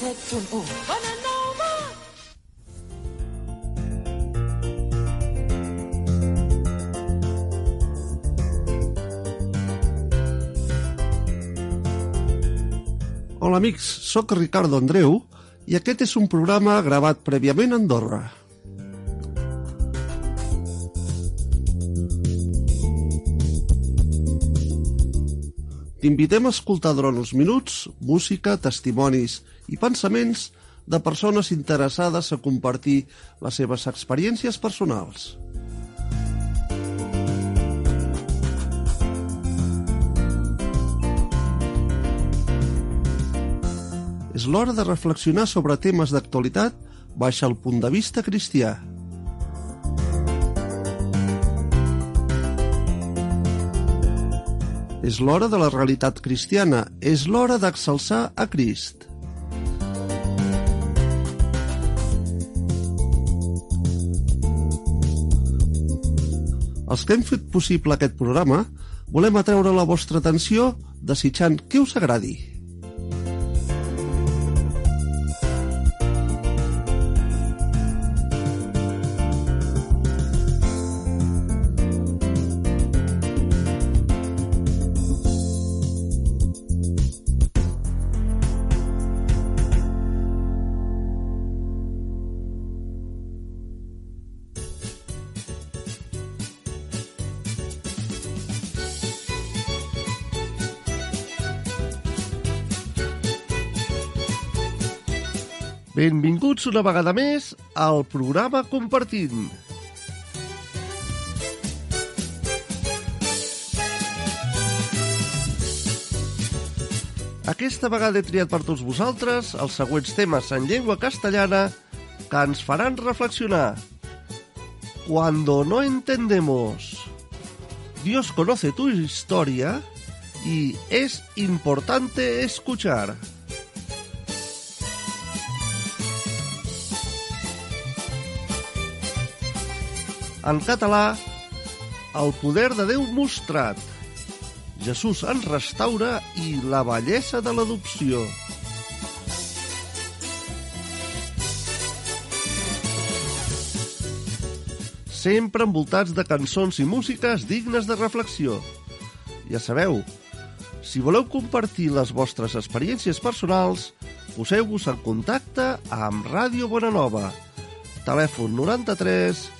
107.1. Bona! Hola amics, sóc Ricardo Andreu i aquest és un programa gravat prèviament a Andorra. T'invitem a escoltar durant uns minuts música, testimonis i pensaments de persones interessades a compartir les seves experiències personals. És l'hora de reflexionar sobre temes d'actualitat baix el punt de vista cristià. És l'hora de la realitat cristiana, és l'hora d'exalçar a Crist. Els que hem fet possible aquest programa volem atreure la vostra atenció desitjant que us agradi. Benvinguts una vegada més al programa Compartint. Aquesta vegada he triat per tots vosaltres els següents temes en llengua castellana que ens faran reflexionar. Cuando no entendemos. Dios conoce tu historia y es importante escuchar. En català, el poder de Déu mostrat. Jesús ens restaura i la bellesa de l'adopció. Sempre envoltats de cançons i músiques dignes de reflexió. Ja sabeu, si voleu compartir les vostres experiències personals, poseu-vos en contacte amb Ràdio Bonanova. Telèfon 93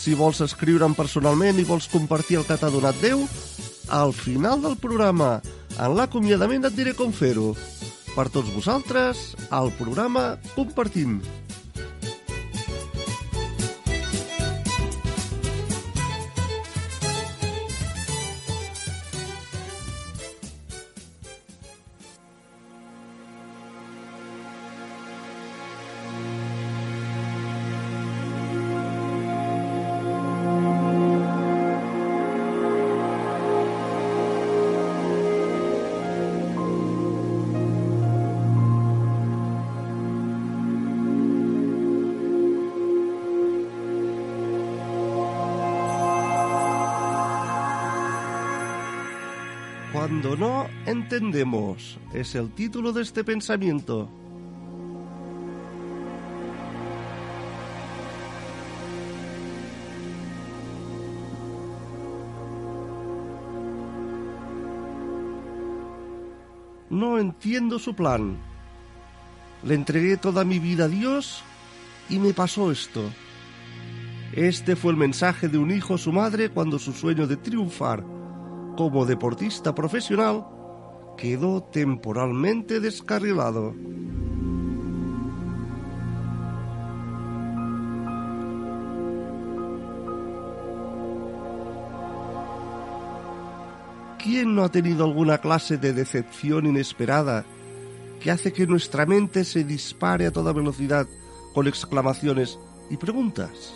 Si vols escriure'm personalment i vols compartir el que t'ha donat Déu, al final del programa, en l'acomiadament et diré com fer-ho. Per tots vosaltres, al programa Compartim. Cuando entendemos es el título de este pensamiento. No entiendo su plan. Le entregué toda mi vida a Dios y me pasó esto. Este fue el mensaje de un hijo a su madre cuando su sueño de triunfar como deportista profesional quedó temporalmente descarrilado. ¿Quién no ha tenido alguna clase de decepción inesperada que hace que nuestra mente se dispare a toda velocidad con exclamaciones y preguntas?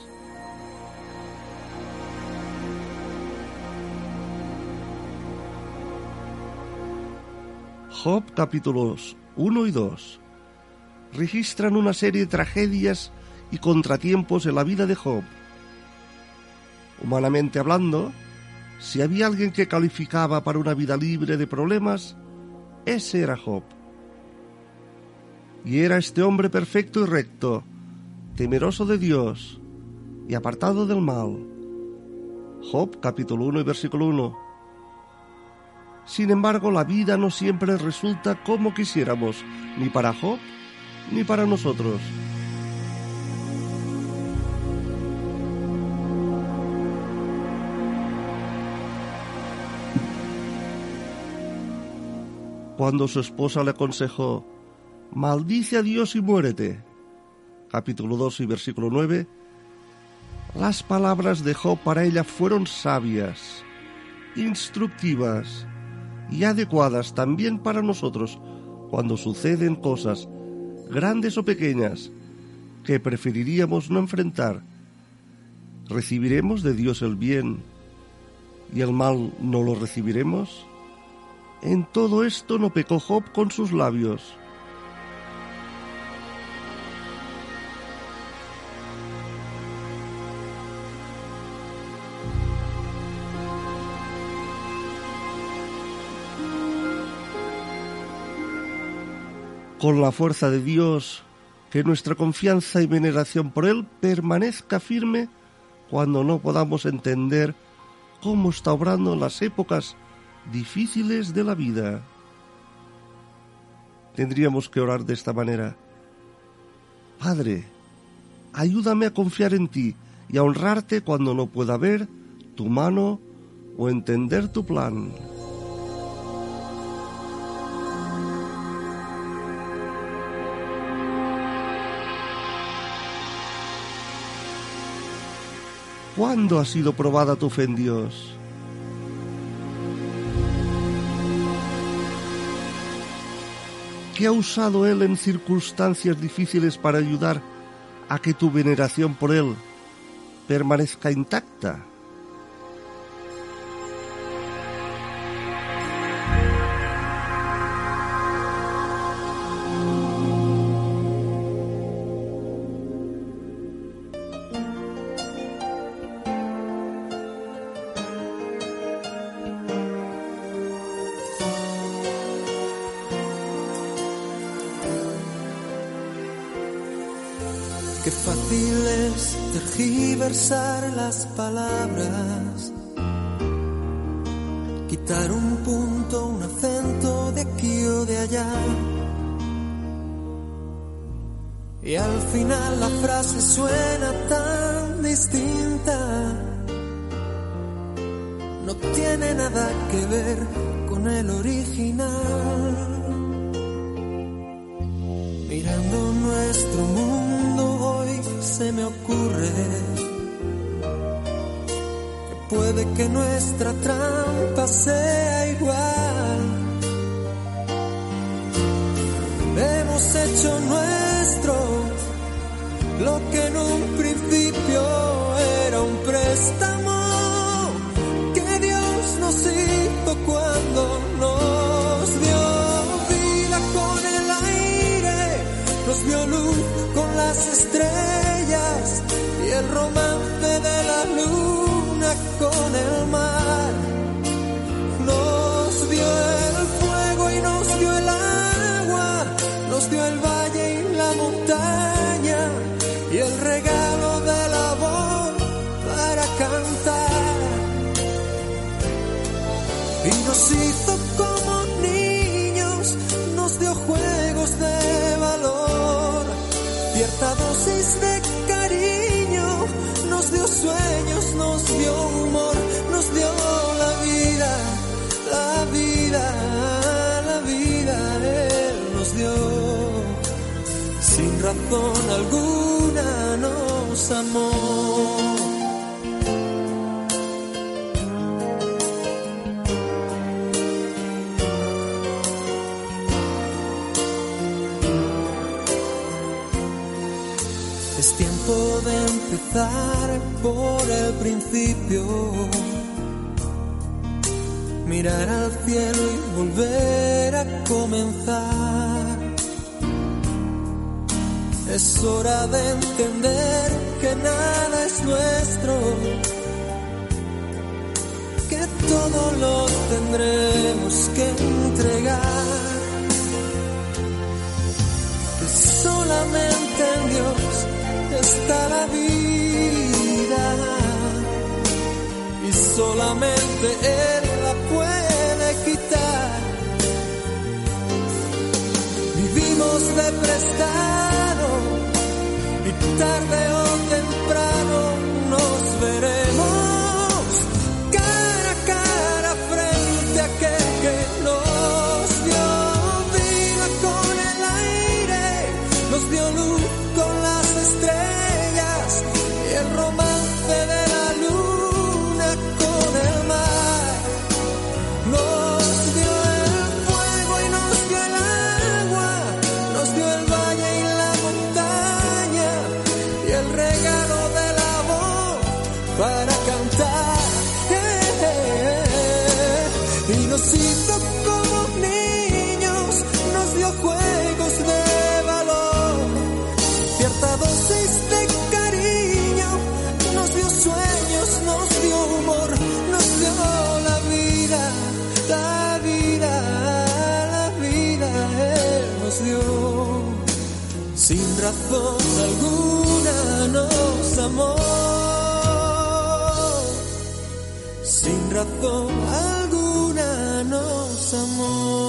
Job capítulos 1 y 2 registran una serie de tragedias y contratiempos en la vida de Job. Humanamente hablando, si había alguien que calificaba para una vida libre de problemas, ese era Job. Y era este hombre perfecto y recto, temeroso de Dios y apartado del mal. Job capítulo 1 y versículo 1. Sin embargo, la vida no siempre resulta como quisiéramos, ni para Job ni para nosotros. Cuando su esposa le aconsejó, maldice a Dios y muérete, capítulo 2 y versículo 9, las palabras de Job para ella fueron sabias, instructivas y adecuadas también para nosotros cuando suceden cosas, grandes o pequeñas, que preferiríamos no enfrentar. ¿Recibiremos de Dios el bien y el mal no lo recibiremos? En todo esto no pecó Job con sus labios. Con la fuerza de Dios, que nuestra confianza y veneración por Él permanezca firme cuando no podamos entender cómo está obrando en las épocas difíciles de la vida. Tendríamos que orar de esta manera. Padre, ayúdame a confiar en ti y a honrarte cuando no pueda ver tu mano o entender tu plan. ¿Cuándo ha sido probada tu fe en Dios? ¿Qué ha usado Él en circunstancias difíciles para ayudar a que tu veneración por Él permanezca intacta? Las palabras, quitar un punto, un acento de aquí o de allá. Y al final la frase suena tan distinta, no tiene nada que ver con el original. Mirando nuestro mundo hoy se me ocurre puede que nuestra trampa sea igual. Hemos hecho nuestro lo que en un principio era un préstamo que Dios nos hizo cuando nos dio vida con el aire, nos dio luz con las estrellas sueños, nos dio humor, nos dio la vida, la vida, la vida, Él nos dio, sin razón alguna nos amó. Es tiempo de empezar por el principio. Mirar al cielo y volver a comenzar. Es hora de entender que nada es nuestro. Que todo lo tendremos que entregar. Que solamente en Dios está la vida solamente Él la puede quitar. Vivimos de prestado y tarde alguna nos amó.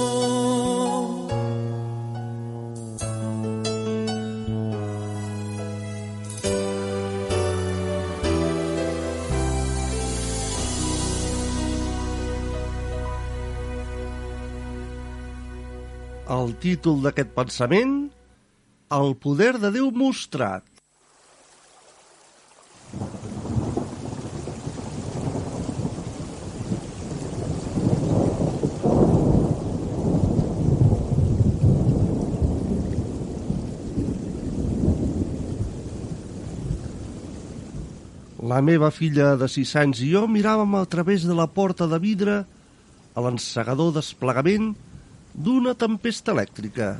El títol d'aquest pensament, El poder de Déu mostrat. La meva filla de sis anys i jo miràvem a través de la porta de vidre a l'encegador desplegament d'una tempesta elèctrica.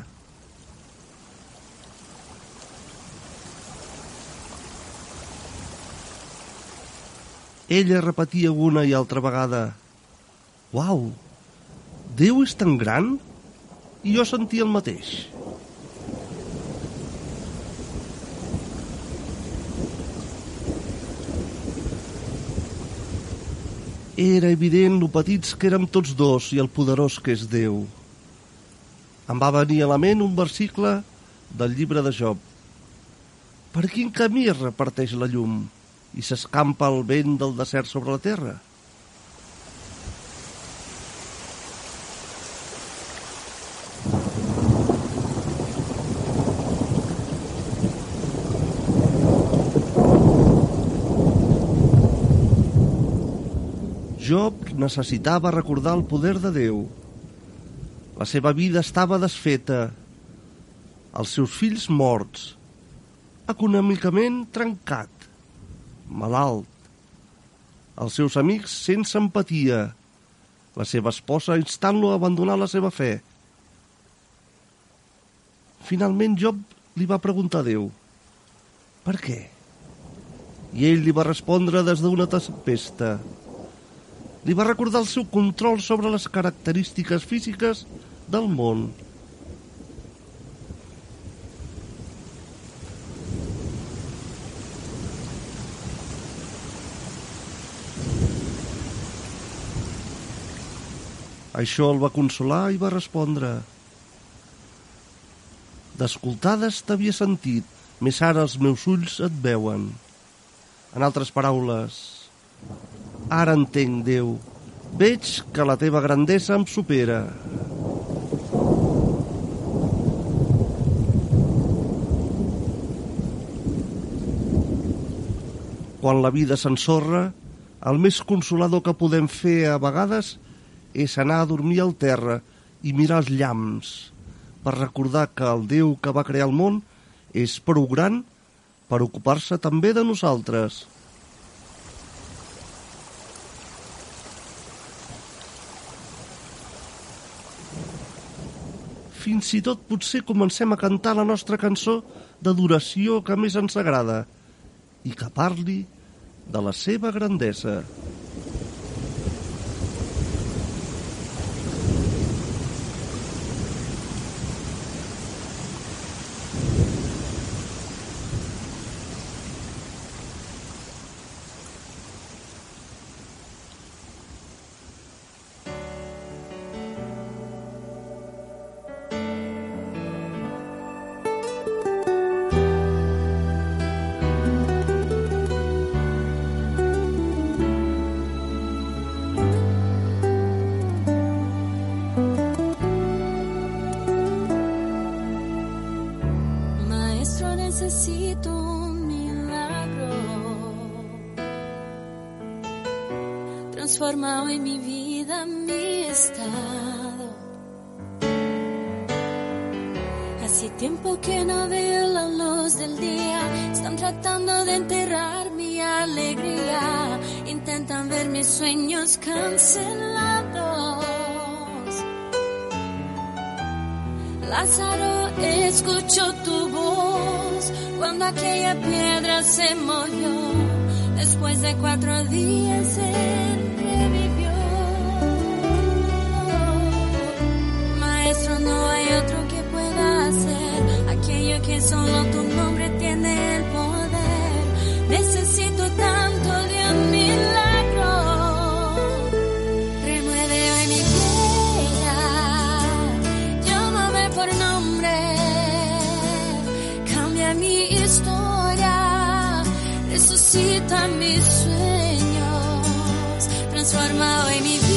Ella repetia una i altra vegada «Uau, Déu és tan gran?» I jo sentia el mateix. Era evident lo petits que érem tots dos i el poderós que és Déu. Em va venir a la ment un versicle del llibre de Job. Per quin camí es reparteix la llum i s'escampa el vent del desert sobre la terra? Job necessitava recordar el poder de Déu. La seva vida estava desfeta, els seus fills morts, econòmicament trencat, malalt, els seus amics sense empatia, la seva esposa instant-lo a abandonar la seva fe. Finalment Job li va preguntar a Déu, per què? I ell li va respondre des d'una tempesta, li va recordar el seu control sobre les característiques físiques del món. Això el va consolar i va respondre D'escoltades t'havia sentit, més ara els meus ulls et veuen. En altres paraules, ara entenc, Déu, veig que la teva grandesa em supera. Quan la vida s'ensorra, el més consolador que podem fer a vegades és anar a dormir al terra i mirar els llamps per recordar que el Déu que va crear el món és prou gran per ocupar-se també de nosaltres. Fins i tot potser comencem a cantar la nostra cançó d'adoració que més ens agrada i que parli de la seva grandesa. Necesito un milagro. Transforma hoy mi vida, mi estado. Hace tiempo que no veo la luz del día. Están tratando de enterrar mi alegría. Intentan ver mis sueños cancelados. Lázaro, escucho tu voz cuando aquella piedra se movió. Después de cuatro días él revivió. Maestro, no hay otro que pueda hacer aquello que solo tu nombre tiene el poder. Resucita mis sueños, transforma hoy mi vida.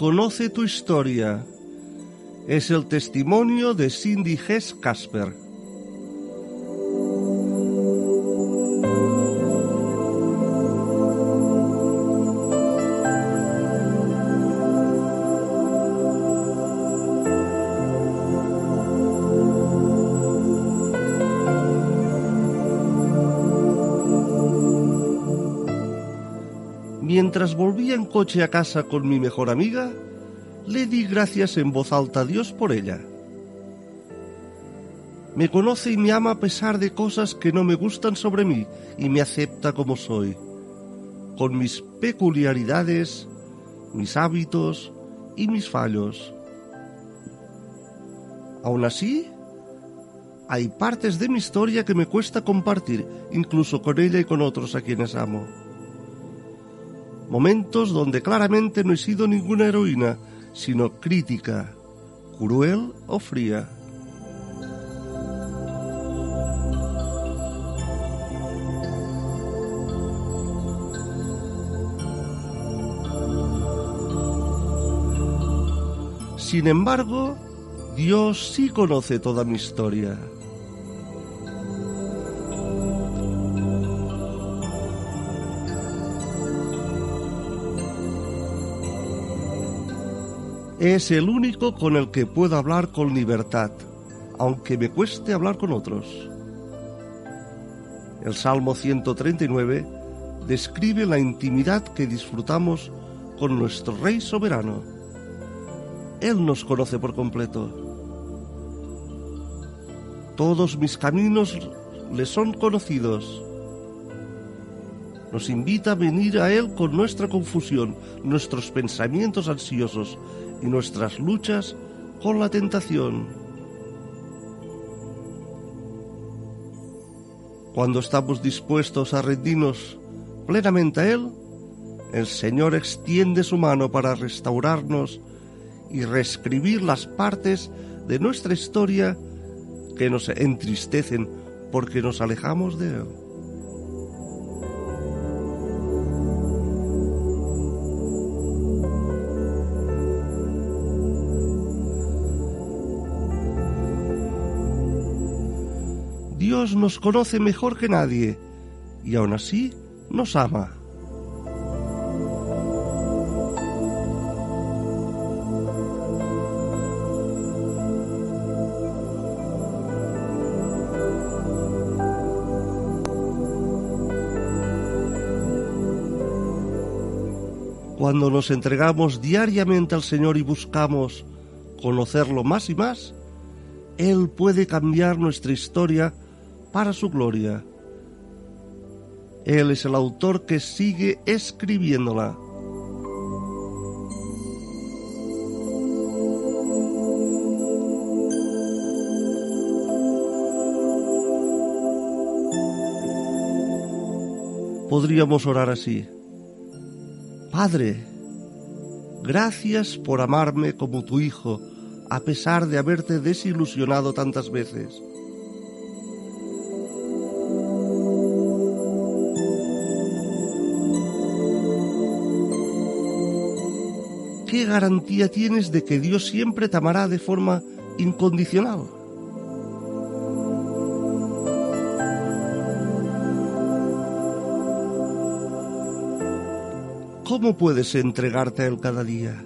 Conoce tu historia. Es el testimonio de Cindy Hess Casper. Mientras volvía en coche a casa con mi mejor amiga, le di gracias en voz alta a Dios por ella. Me conoce y me ama a pesar de cosas que no me gustan sobre mí y me acepta como soy, con mis peculiaridades, mis hábitos y mis fallos. Aún así, hay partes de mi historia que me cuesta compartir, incluso con ella y con otros a quienes amo. Momentos donde claramente no he sido ninguna heroína, sino crítica, cruel o fría. Sin embargo, Dios sí conoce toda mi historia. Es el único con el que puedo hablar con libertad, aunque me cueste hablar con otros. El Salmo 139 describe la intimidad que disfrutamos con nuestro Rey soberano. Él nos conoce por completo. Todos mis caminos le son conocidos. Nos invita a venir a Él con nuestra confusión, nuestros pensamientos ansiosos y nuestras luchas con la tentación. Cuando estamos dispuestos a rendirnos plenamente a Él, el Señor extiende su mano para restaurarnos y reescribir las partes de nuestra historia que nos entristecen porque nos alejamos de Él. Dios nos conoce mejor que nadie y aún así nos ama. Cuando nos entregamos diariamente al Señor y buscamos conocerlo más y más, Él puede cambiar nuestra historia para su gloria. Él es el autor que sigue escribiéndola. Podríamos orar así. Padre, gracias por amarme como tu hijo, a pesar de haberte desilusionado tantas veces. Garantía tienes de que Dios siempre te amará de forma incondicional? ¿Cómo puedes entregarte a Él cada día?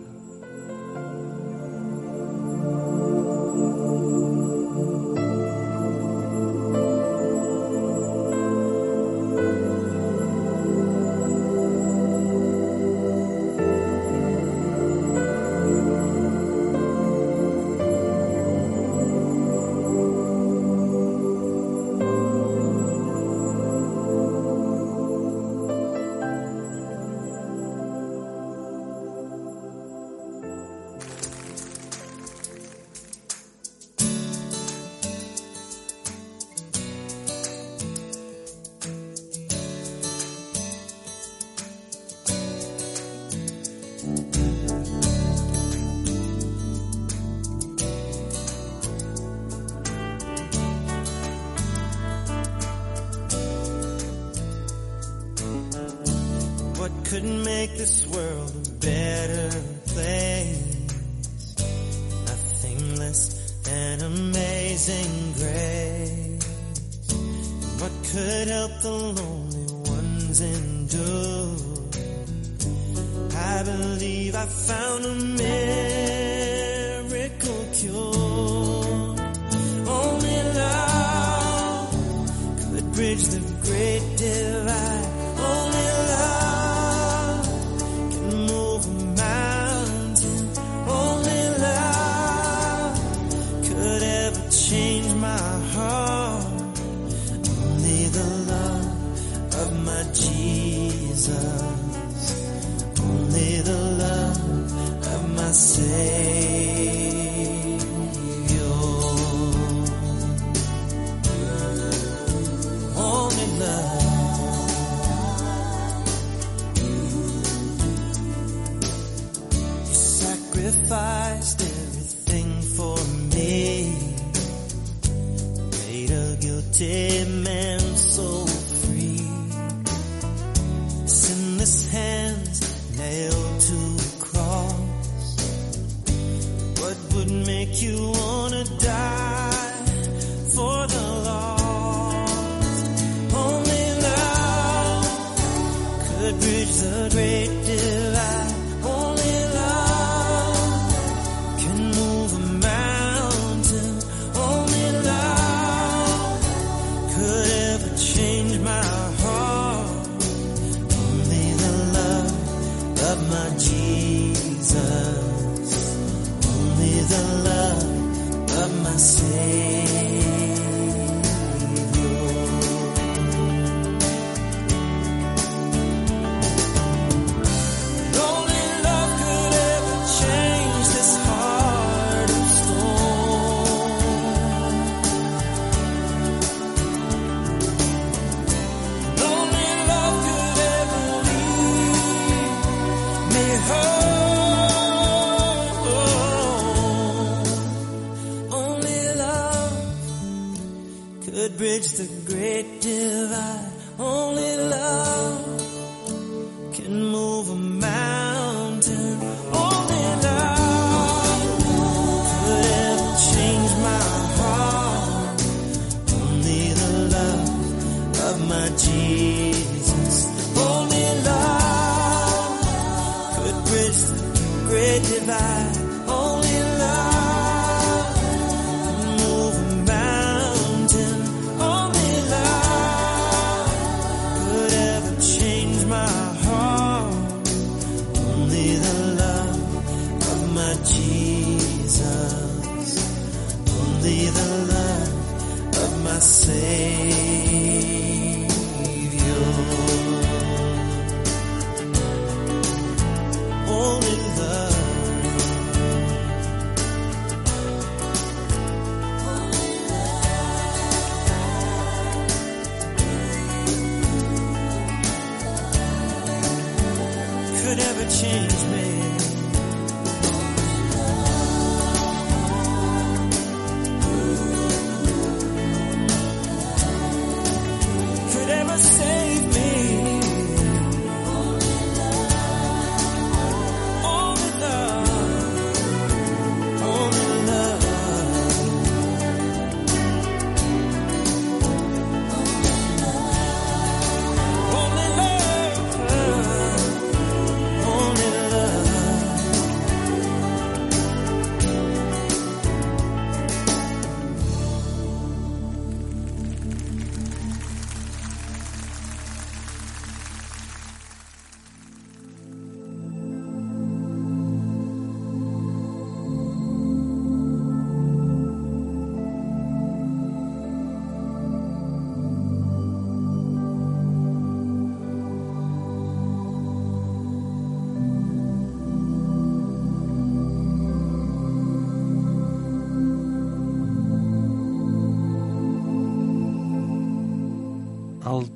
could bridge the great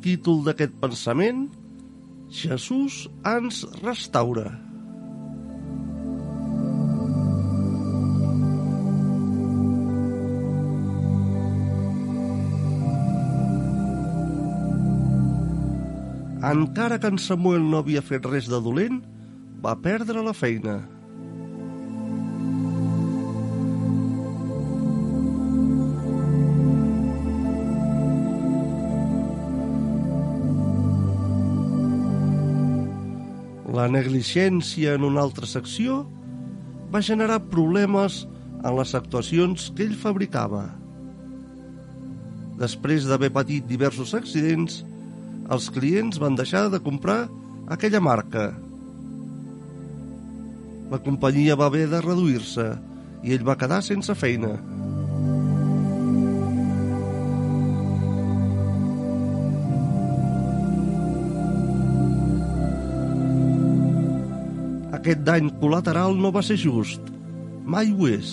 títol d'aquest pensament, Jesús ens restaura. Encara que en Samuel no havia fet res de dolent, va perdre la feina. Negligència en una altra secció va generar problemes en les actuacions que ell fabricava. Després d'haver patit diversos accidents, els clients van deixar de comprar aquella marca. La companyia va haver de reduir-se i ell va quedar sense feina. Aquest dany col·lateral no va ser just. Mai ho és.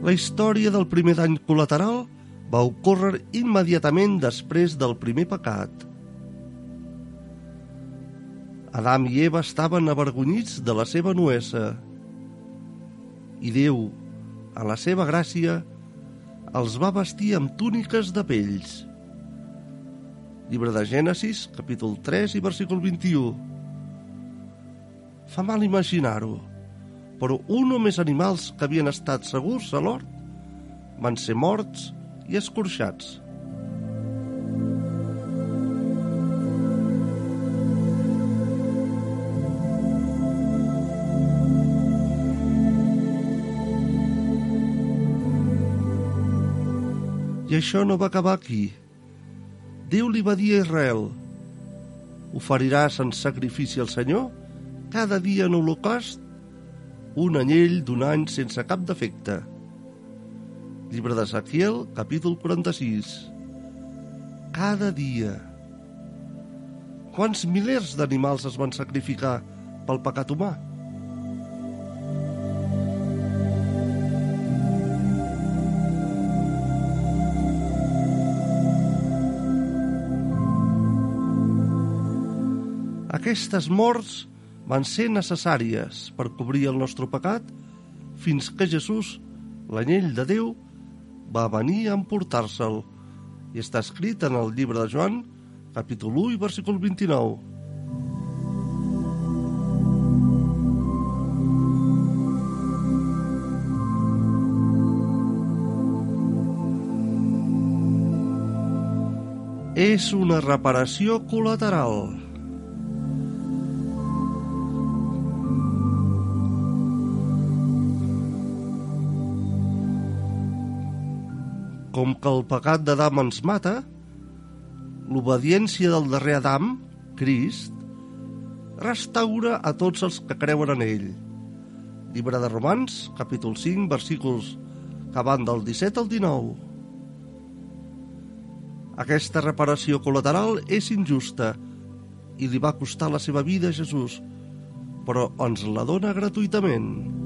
La història del primer dany col·lateral va ocórrer immediatament després del primer pecat. Adam i Eva estaven avergonyits de la seva nuesa i Déu, a la seva gràcia, els va vestir amb túniques de pells. Llibre de Gènesis, capítol 3 i versícul 21. Fa mal imaginar-ho, però un o més animals que havien estat segurs a l'hort van ser morts i escorxats. Això no va acabar aquí. Déu li va dir a Israel oferiràs en sacrifici al Senyor cada dia en holocaust un anyell d'un any sense cap defecte. Llibre d'Ezequiel, capítol 46. Cada dia. Quants milers d'animals es van sacrificar pel pecat humà? Aquestes morts van ser necessàries per cobrir el nostre pecat fins que Jesús, l'anyell de Déu, va venir a emportar-se'l i està escrit en el llibre de Joan, capítol 1 i versícul 29. És una reparació col·lateral. Com que el pecat d'Adam ens mata, l'obediència del darrer Adam, Crist, restaura a tots els que creuen en ell. Llibre de Romans, capítol 5, versículos que van del 17 al 19. Aquesta reparació col·lateral és injusta i li va costar la seva vida a Jesús, però ens la dona gratuïtament.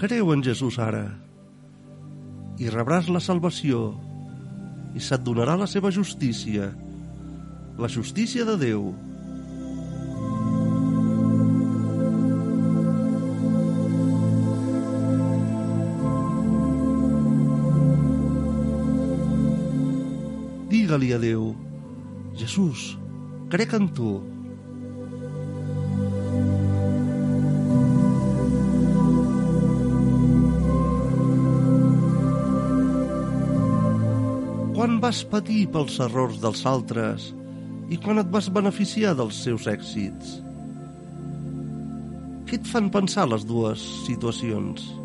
Creu en Jesús ara i rebràs la salvació i se't donarà la seva justícia, la justícia de Déu. Digue-li a Déu, Jesús, crec en tu, vas patir pels errors dels altres i quan et vas beneficiar dels seus èxits? Què et fan pensar les dues situacions?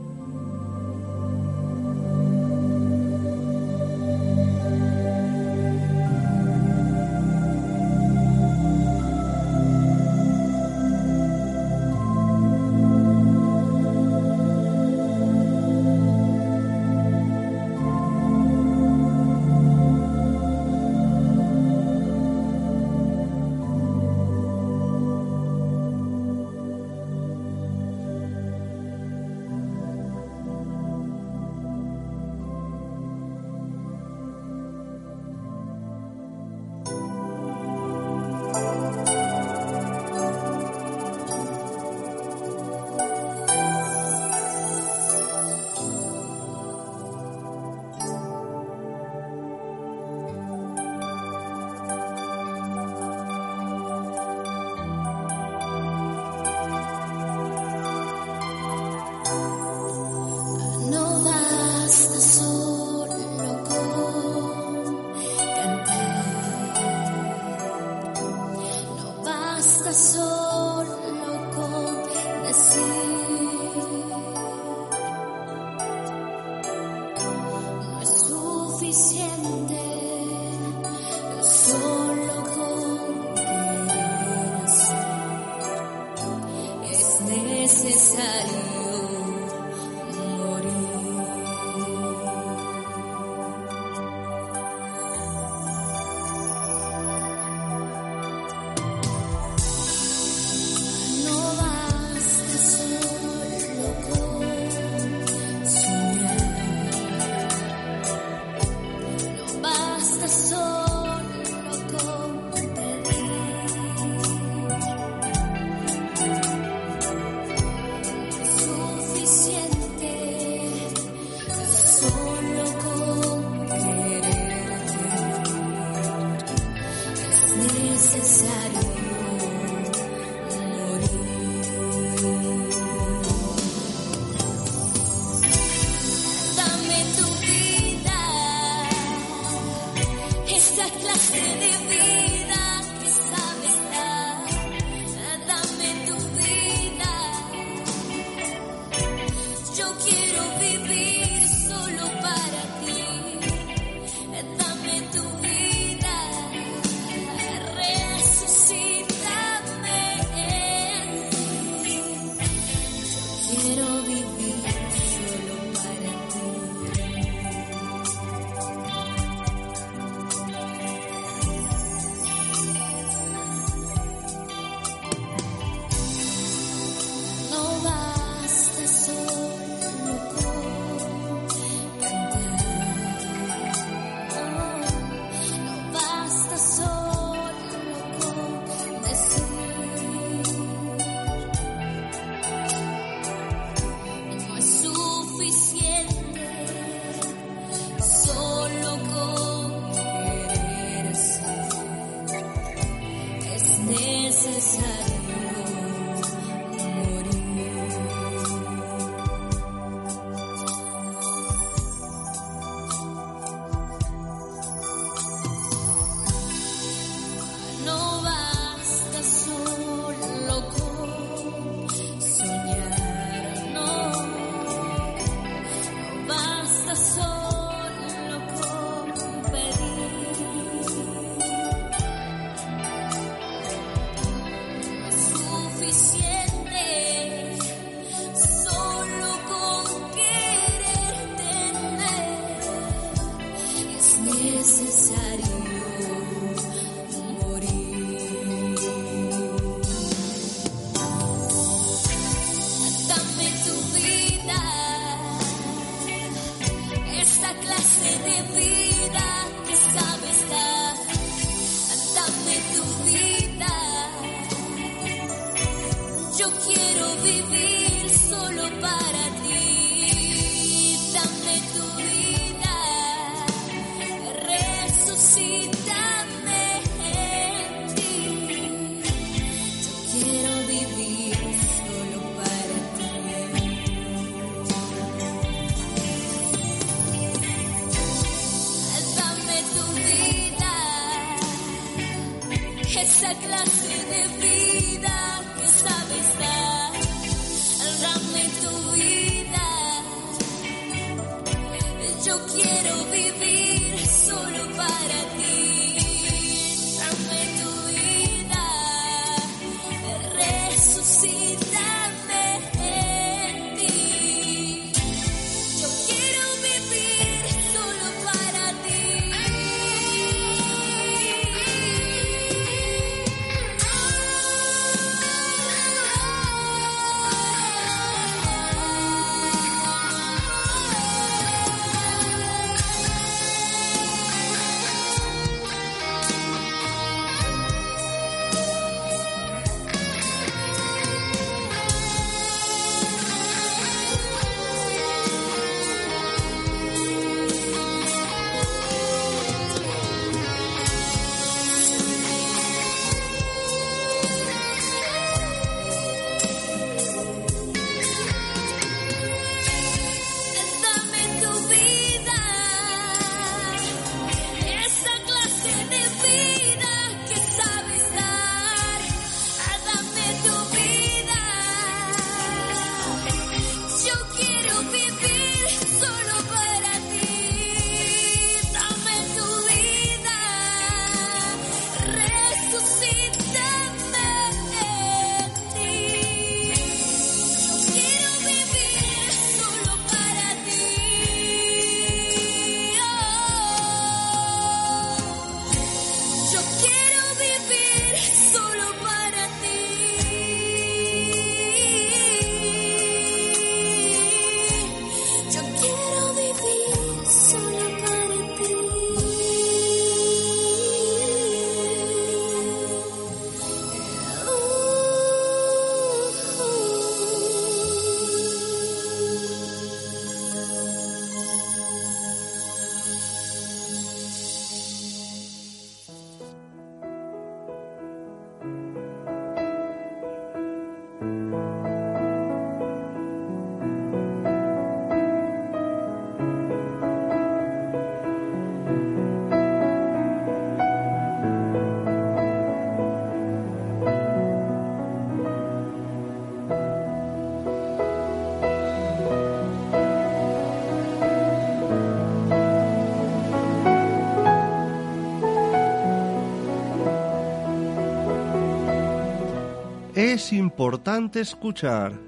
Es importante escuchar.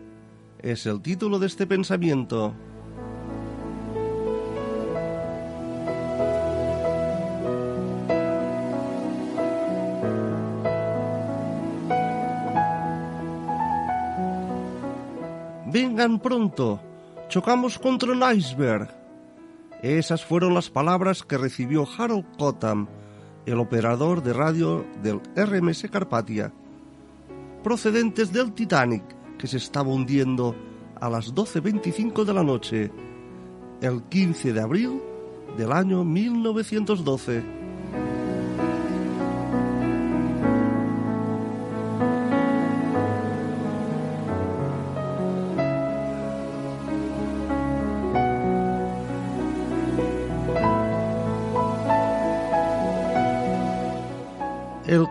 Es el título de este pensamiento. Vengan pronto, chocamos contra un iceberg. Esas fueron las palabras que recibió Harold Cotham, el operador de radio del RMS Carpatia, procedentes del Titanic, que se estaba hundiendo a las 12.25 de la noche, el 15 de abril del año 1912.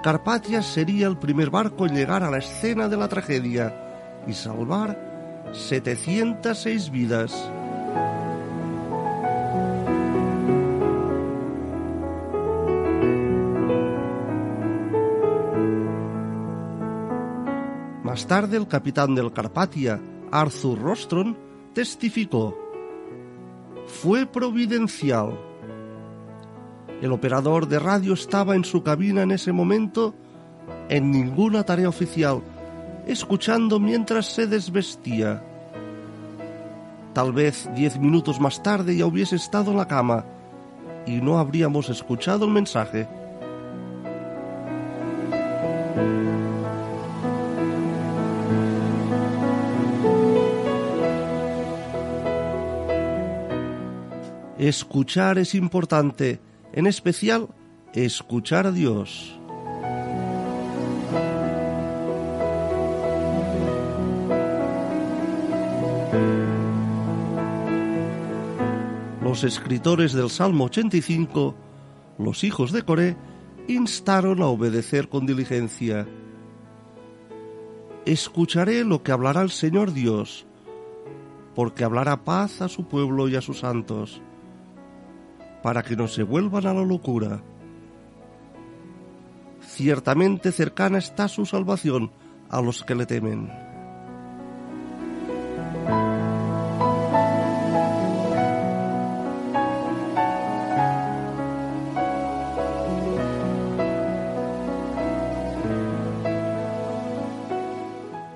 Carpatia sería el primer barco en llegar a la escena de la tragedia y salvar 706 vidas. Más tarde, el capitán del Carpatia, Arthur Rostron, testificó: Fue providencial. El operador de radio estaba en su cabina en ese momento, en ninguna tarea oficial, escuchando mientras se desvestía. Tal vez diez minutos más tarde ya hubiese estado en la cama y no habríamos escuchado el mensaje. Escuchar es importante, en especial escuchar a Dios. Los escritores del Salmo 85, los hijos de Coré, instaron a obedecer con diligencia. Escucharé lo que hablará el Señor Dios, porque hablará paz a su pueblo y a sus santos, para que no se vuelvan a la locura. Ciertamente cercana está su salvación a los que le temen.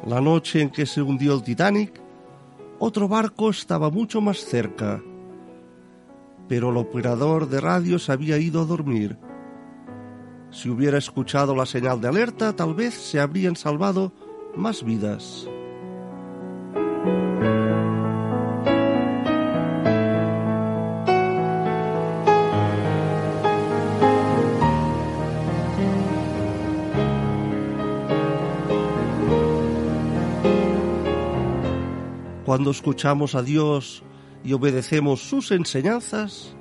La noche en que se hundió el Titanic, otro barco estaba mucho más cerca, pero el operador de radio se había ido a dormir. Si hubiera escuchado la señal de alerta, tal vez se habrían salvado más vidas. Cuando escuchamos a Dios y obedecemos sus enseñanzas,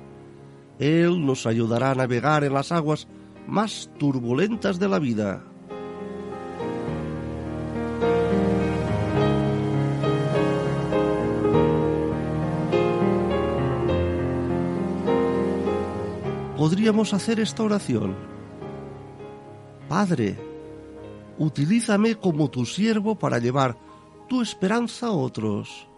Él nos ayudará a navegar en las aguas más turbulentas de la vida. Podríamos hacer esta oración. Padre, utilízame como tu siervo para llevar tu esperanza a otros.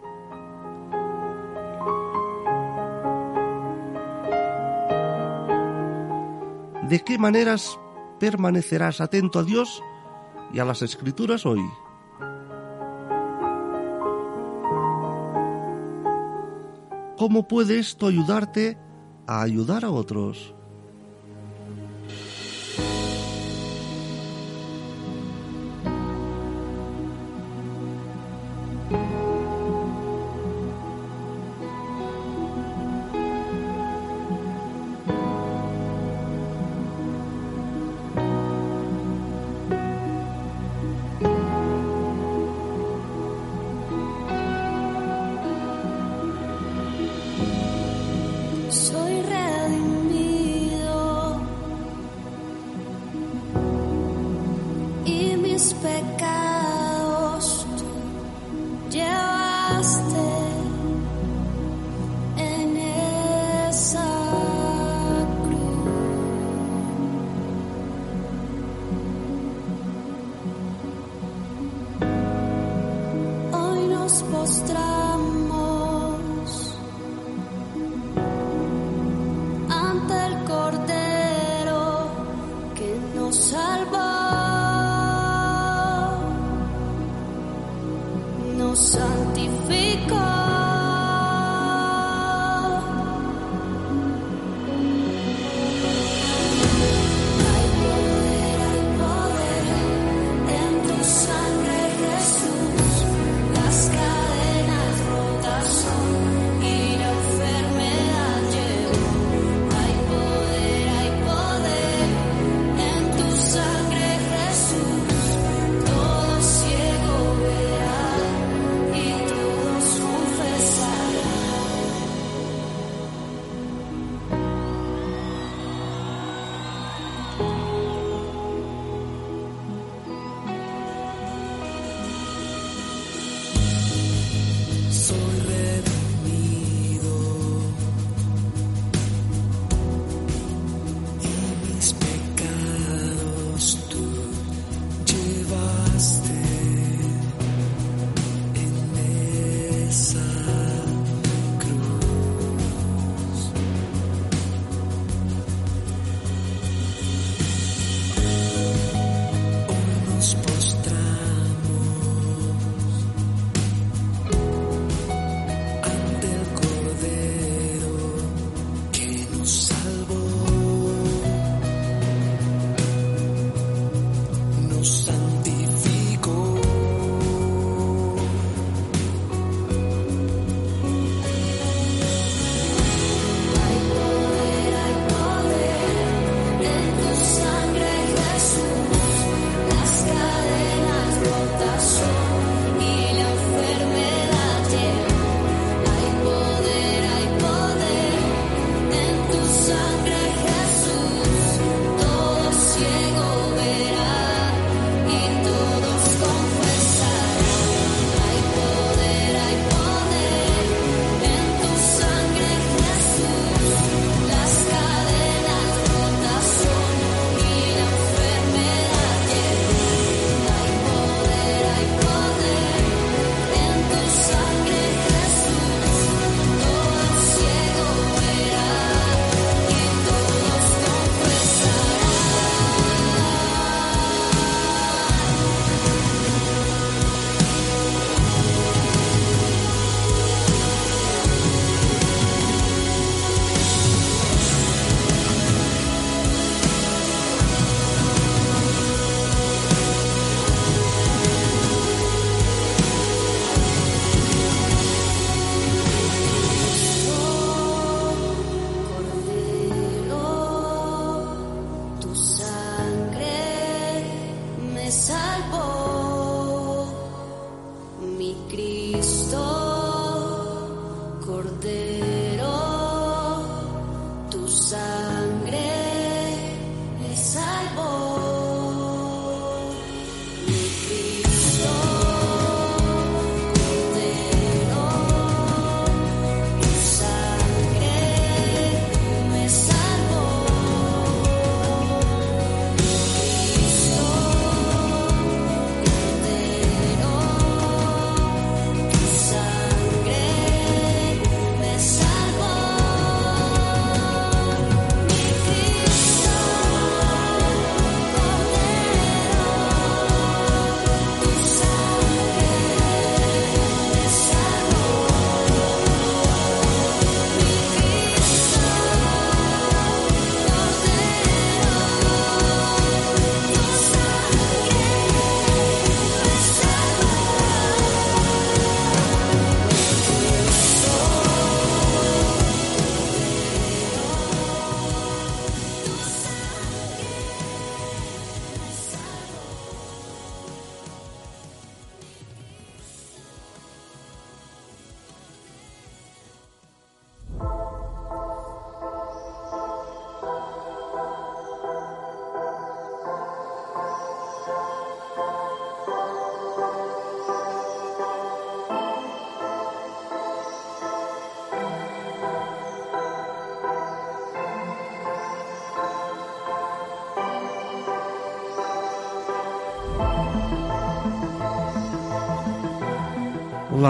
¿De qué maneras permanecerás atento a Dios y a las escrituras hoy? ¿Cómo puede esto ayudarte a ayudar a otros?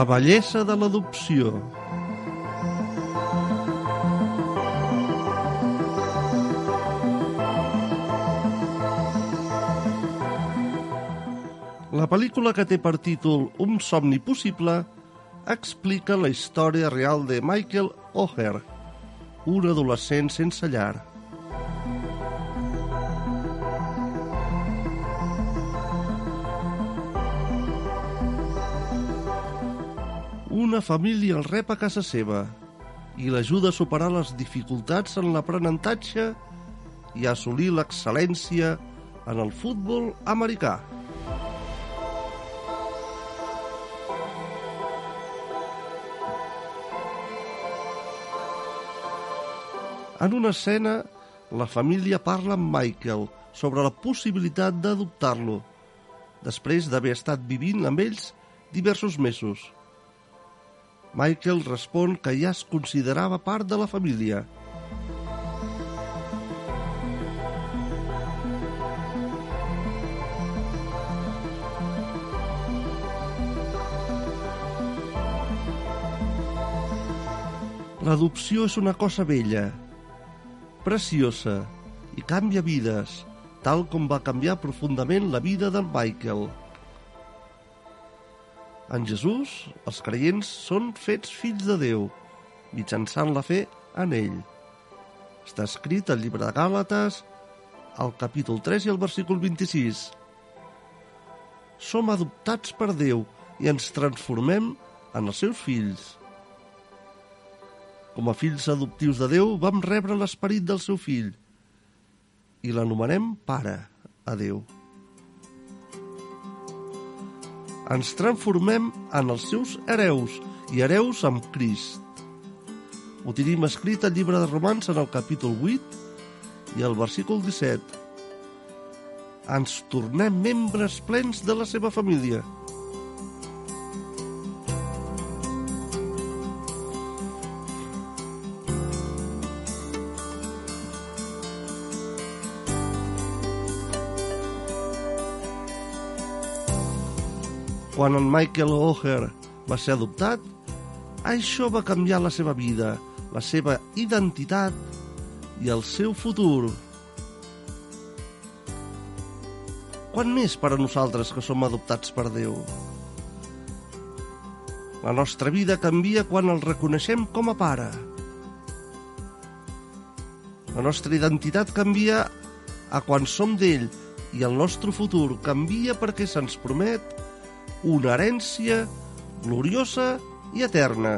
La bellesa de l'adopció. La pel·lícula que té per títol Un somni possible explica la història real de Michael O'Hare, un adolescent sense llar. Una família el rep a casa seva i l'ajuda a superar les dificultats en l'aprenentatge i a assolir l'excel·lència en el futbol americà. En una escena, la família parla amb Michael sobre la possibilitat d'adoptar-lo, després d'haver estat vivint amb ells diversos mesos. Michael respon que ja es considerava part de la família. L'adopció és una cosa bella, preciosa i canvia vides, tal com va canviar profundament la vida del Michael. En Jesús, els creients són fets fills de Déu, mitjançant la fe en ell. Està escrit al llibre de Gàlates, al capítol 3 i al versícul 26. Som adoptats per Déu i ens transformem en els seus fills. Com a fills adoptius de Déu, vam rebre l'esperit del seu fill i l'anomenem Pare a Déu. Ens transformem en els seus hereus i hereus amb Crist. Ho tenim escrit al llibre de Romans en el capítol 8 i el versícul 17. Ens tornem membres plens de la seva família. Quan en Michael O'Hare va ser adoptat, això va canviar la seva vida, la seva identitat i el seu futur. Quan més per a nosaltres que som adoptats per Déu? La nostra vida canvia quan el reconeixem com a pare. La nostra identitat canvia a quan som d'ell i el nostre futur canvia perquè se'ns promet una herència gloriosa i eterna.